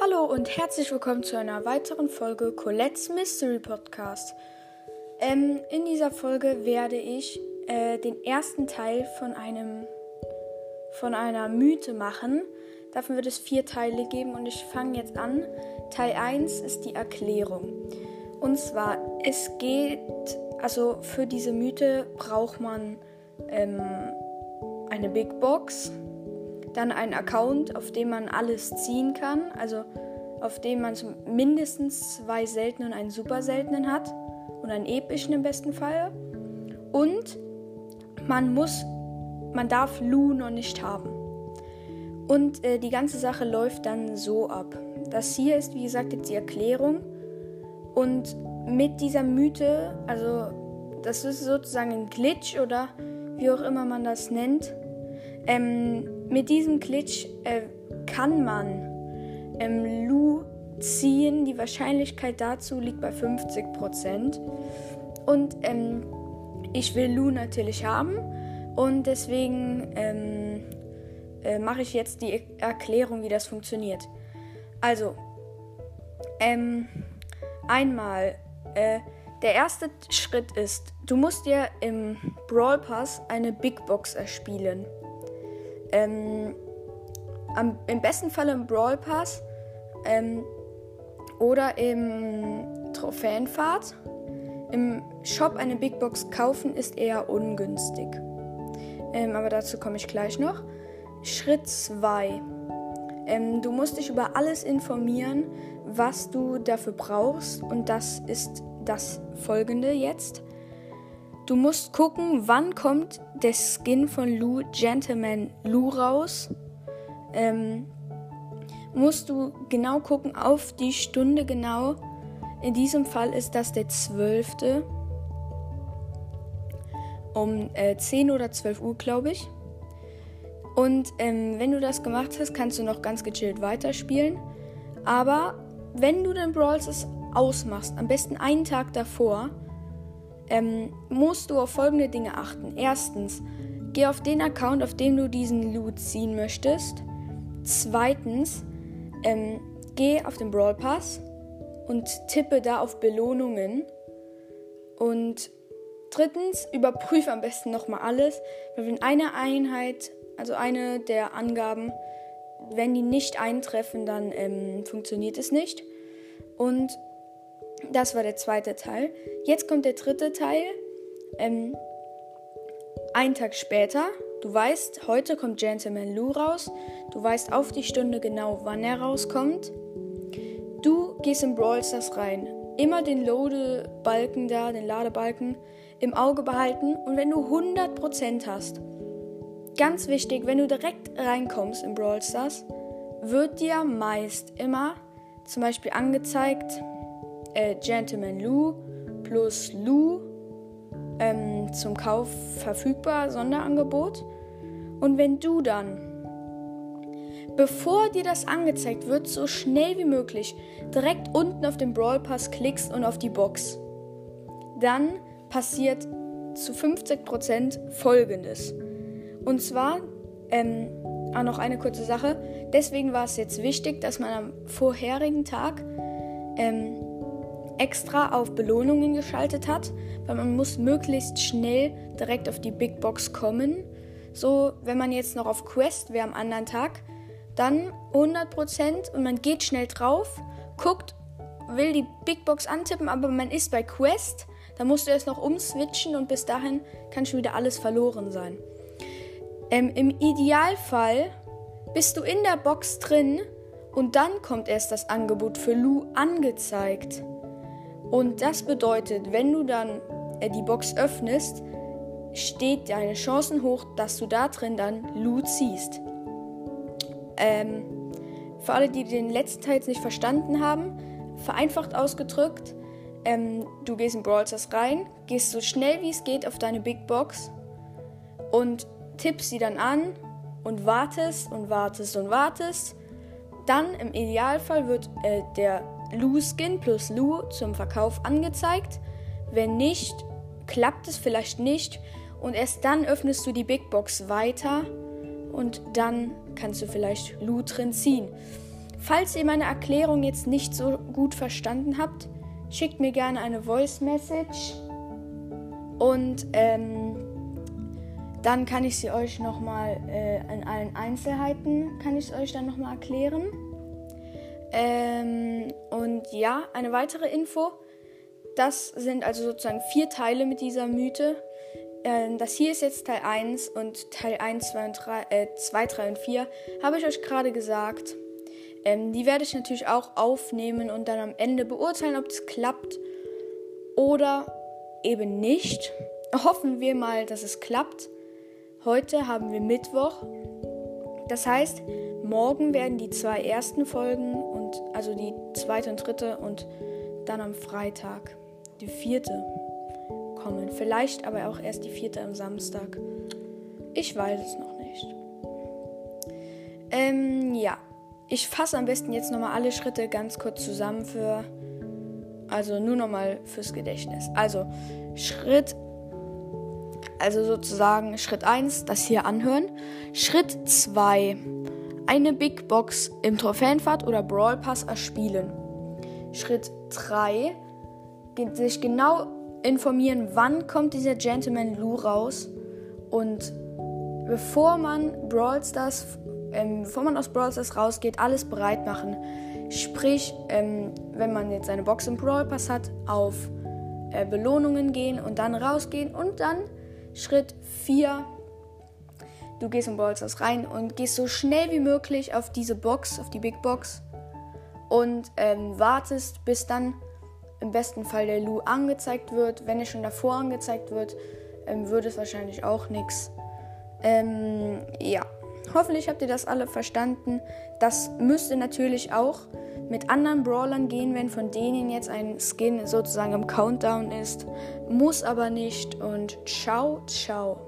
Hallo und herzlich willkommen zu einer weiteren Folge Colette's Mystery Podcast. Ähm, in dieser Folge werde ich äh, den ersten Teil von einem von einer Mythe machen. Davon wird es vier Teile geben und ich fange jetzt an. Teil 1 ist die Erklärung. Und zwar, es geht, also für diese Mythe braucht man ähm, eine Big Box dann einen Account, auf dem man alles ziehen kann, also auf dem man mindestens zwei seltenen und einen super seltenen hat und einen epischen im besten Fall. Und man muss, man darf Lu noch nicht haben. Und äh, die ganze Sache läuft dann so ab. Das hier ist, wie gesagt, jetzt die Erklärung. Und mit dieser Mythe, also das ist sozusagen ein Glitch oder wie auch immer man das nennt, ähm, mit diesem Glitch äh, kann man ähm, Lu ziehen. Die Wahrscheinlichkeit dazu liegt bei 50%. Und ähm, ich will Lu natürlich haben. Und deswegen ähm, äh, mache ich jetzt die Erklärung, wie das funktioniert. Also, ähm, einmal, äh, der erste Schritt ist, du musst dir im Brawl Pass eine Big Box erspielen. Ähm, am, Im besten Fall im Brawl Pass ähm, oder im Trophäenfahrt. Im Shop eine Big Box kaufen ist eher ungünstig. Ähm, aber dazu komme ich gleich noch. Schritt 2. Ähm, du musst dich über alles informieren, was du dafür brauchst. Und das ist das folgende jetzt. Du musst gucken, wann kommt der Skin von Lou Gentleman Lou raus. Ähm, musst du genau gucken auf die Stunde genau. In diesem Fall ist das der 12. Um äh, 10 oder 12 Uhr, glaube ich. Und ähm, wenn du das gemacht hast, kannst du noch ganz gechillt weiterspielen. Aber wenn du den Brawl ausmachst, am besten einen Tag davor, ähm, musst du auf folgende Dinge achten. Erstens, geh auf den Account, auf dem du diesen Loot ziehen möchtest. Zweitens, ähm, geh auf den Brawl Pass und tippe da auf Belohnungen. Und drittens, überprüfe am besten nochmal alles, weil wenn eine Einheit, also eine der Angaben, wenn die nicht eintreffen, dann ähm, funktioniert es nicht. Und das war der zweite Teil. Jetzt kommt der dritte Teil. Ähm, ein Tag später. Du weißt, heute kommt Gentleman Lou raus. Du weißt auf die Stunde genau, wann er rauskommt. Du gehst in Brawl Stars rein. Immer den Loadebalken da, den Ladebalken im Auge behalten. Und wenn du 100% hast, ganz wichtig, wenn du direkt reinkommst in Brawl Stars, wird dir meist immer zum Beispiel angezeigt, äh, Gentleman Lou plus Lou ähm, zum Kauf verfügbar, Sonderangebot. Und wenn du dann, bevor dir das angezeigt wird, so schnell wie möglich direkt unten auf den Brawl Pass klickst und auf die Box, dann passiert zu 50% folgendes. Und zwar, ähm, auch noch eine kurze Sache. Deswegen war es jetzt wichtig, dass man am vorherigen Tag ähm, extra auf Belohnungen geschaltet hat, weil man muss möglichst schnell direkt auf die Big Box kommen. So, wenn man jetzt noch auf Quest wäre am anderen Tag, dann 100% und man geht schnell drauf, guckt, will die Big Box antippen, aber man ist bei Quest, dann musst du erst noch umswitchen und bis dahin kann schon wieder alles verloren sein. Ähm, Im Idealfall bist du in der Box drin und dann kommt erst das Angebot für Lu angezeigt. Und das bedeutet, wenn du dann äh, die Box öffnest, steht deine Chancen hoch, dass du da drin dann Loot ziehst. Ähm, für alle, die den letzten Teil jetzt nicht verstanden haben, vereinfacht ausgedrückt, ähm, du gehst in Brawl Stars rein, gehst so schnell wie es geht auf deine Big Box und tippst sie dann an und wartest und wartest und wartest. Dann im Idealfall wird äh, der Lu-Skin plus Lu zum Verkauf angezeigt. Wenn nicht, klappt es vielleicht nicht und erst dann öffnest du die Big Box weiter und dann kannst du vielleicht Lu drin ziehen. falls ihr meine Erklärung jetzt nicht so gut verstanden habt, schickt mir gerne eine Voice Message und ähm, dann kann ich sie euch nochmal äh, in allen Einzelheiten, kann ich euch dann nochmal erklären. Ähm, und ja, eine weitere Info. Das sind also sozusagen vier Teile mit dieser Mythe. Ähm, das hier ist jetzt Teil 1 und Teil 1, 2, und 3, äh, 2 3 und 4 habe ich euch gerade gesagt. Ähm, die werde ich natürlich auch aufnehmen und dann am Ende beurteilen, ob das klappt oder eben nicht. Hoffen wir mal, dass es klappt. Heute haben wir Mittwoch. Das heißt, morgen werden die zwei ersten Folgen und also die zweite und dritte und dann am Freitag die vierte kommen. Vielleicht aber auch erst die vierte am Samstag. Ich weiß es noch nicht. Ähm, ja. Ich fasse am besten jetzt nochmal alle Schritte ganz kurz zusammen für. Also nur nochmal fürs Gedächtnis. Also Schritt. Also sozusagen Schritt 1, das hier anhören. Schritt 2, eine Big Box im Trophäenfahrt oder Brawl Pass erspielen. Schritt 3, sich genau informieren, wann kommt dieser Gentleman Lou raus und bevor man Brawl Stars, ähm, bevor man aus Brawl Stars rausgeht, alles bereit machen. Sprich, ähm, wenn man jetzt eine Box im Brawl Pass hat, auf äh, Belohnungen gehen und dann rausgehen und dann Schritt 4, du gehst in Brawl Stars rein und gehst so schnell wie möglich auf diese Box, auf die Big Box und ähm, wartest, bis dann im besten Fall der Lu angezeigt wird. Wenn er schon davor angezeigt wird, ähm, wird es wahrscheinlich auch nichts. Ähm, ja, hoffentlich habt ihr das alle verstanden. Das müsste natürlich auch mit anderen Brawlern gehen, wenn von denen jetzt ein Skin sozusagen im Countdown ist. Muss aber nicht. Und ciao, ciao.